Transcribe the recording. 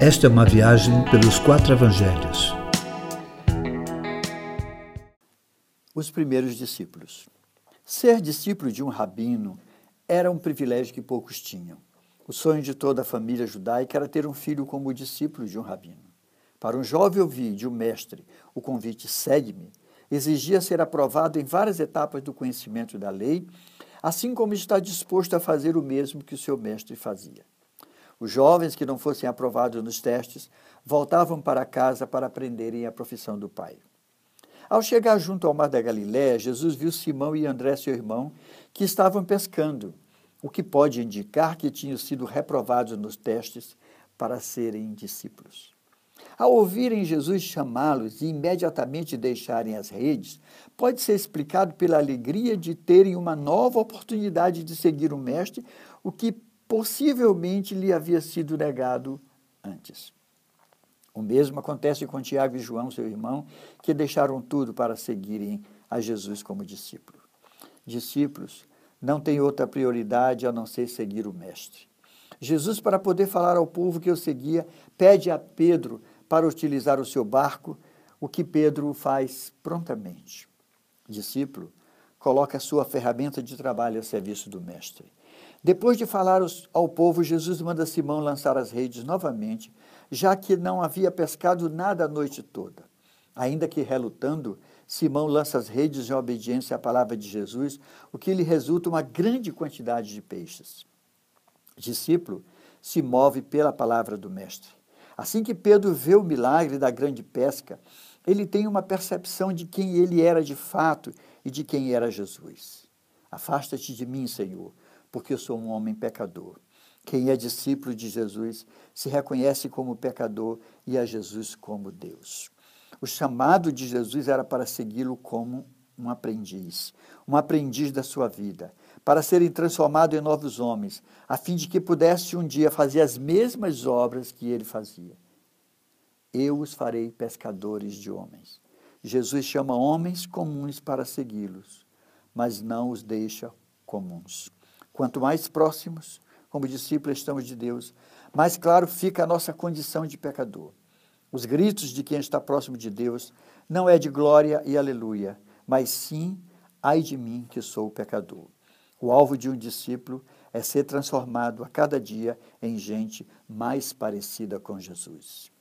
Esta é uma viagem pelos quatro evangelhos. Os primeiros discípulos. Ser discípulo de um rabino era um privilégio que poucos tinham. O sonho de toda a família judaica era ter um filho como discípulo de um rabino. Para um jovem ouvir de um mestre o convite segue-me, exigia ser aprovado em várias etapas do conhecimento da lei, assim como estar disposto a fazer o mesmo que o seu mestre fazia. Os jovens que não fossem aprovados nos testes voltavam para casa para aprenderem a profissão do Pai. Ao chegar junto ao mar da Galiléia, Jesus viu Simão e André, seu irmão, que estavam pescando, o que pode indicar que tinham sido reprovados nos testes para serem discípulos. Ao ouvirem Jesus chamá-los e imediatamente deixarem as redes, pode ser explicado pela alegria de terem uma nova oportunidade de seguir o Mestre, o que possivelmente lhe havia sido negado antes. O mesmo acontece com Tiago e João, seu irmão, que deixaram tudo para seguirem a Jesus como discípulo. Discípulos não têm outra prioridade a não ser seguir o Mestre. Jesus, para poder falar ao povo que o seguia, pede a Pedro para utilizar o seu barco, o que Pedro faz prontamente. Discípulo coloca a sua ferramenta de trabalho a serviço do Mestre. Depois de falar ao povo, Jesus manda Simão lançar as redes novamente, já que não havia pescado nada a noite toda. Ainda que relutando, Simão lança as redes em obediência à palavra de Jesus, o que lhe resulta uma grande quantidade de peixes. Discípulo se move pela palavra do Mestre. Assim que Pedro vê o milagre da grande pesca, ele tem uma percepção de quem ele era de fato e de quem era Jesus. Afasta-te de mim, Senhor, porque eu sou um homem pecador. Quem é discípulo de Jesus se reconhece como pecador e a Jesus como Deus. O chamado de Jesus era para segui-lo como um aprendiz, um aprendiz da sua vida, para serem transformados em novos homens, a fim de que pudesse um dia fazer as mesmas obras que ele fazia. Eu os farei pescadores de homens. Jesus chama homens comuns para segui-los, mas não os deixa comuns. Quanto mais próximos, como discípulos estamos de Deus, mais claro fica a nossa condição de pecador. Os gritos de quem está próximo de Deus não é de glória e aleluia, mas sim, ai de mim que sou pecador. O alvo de um discípulo é ser transformado a cada dia em gente mais parecida com Jesus.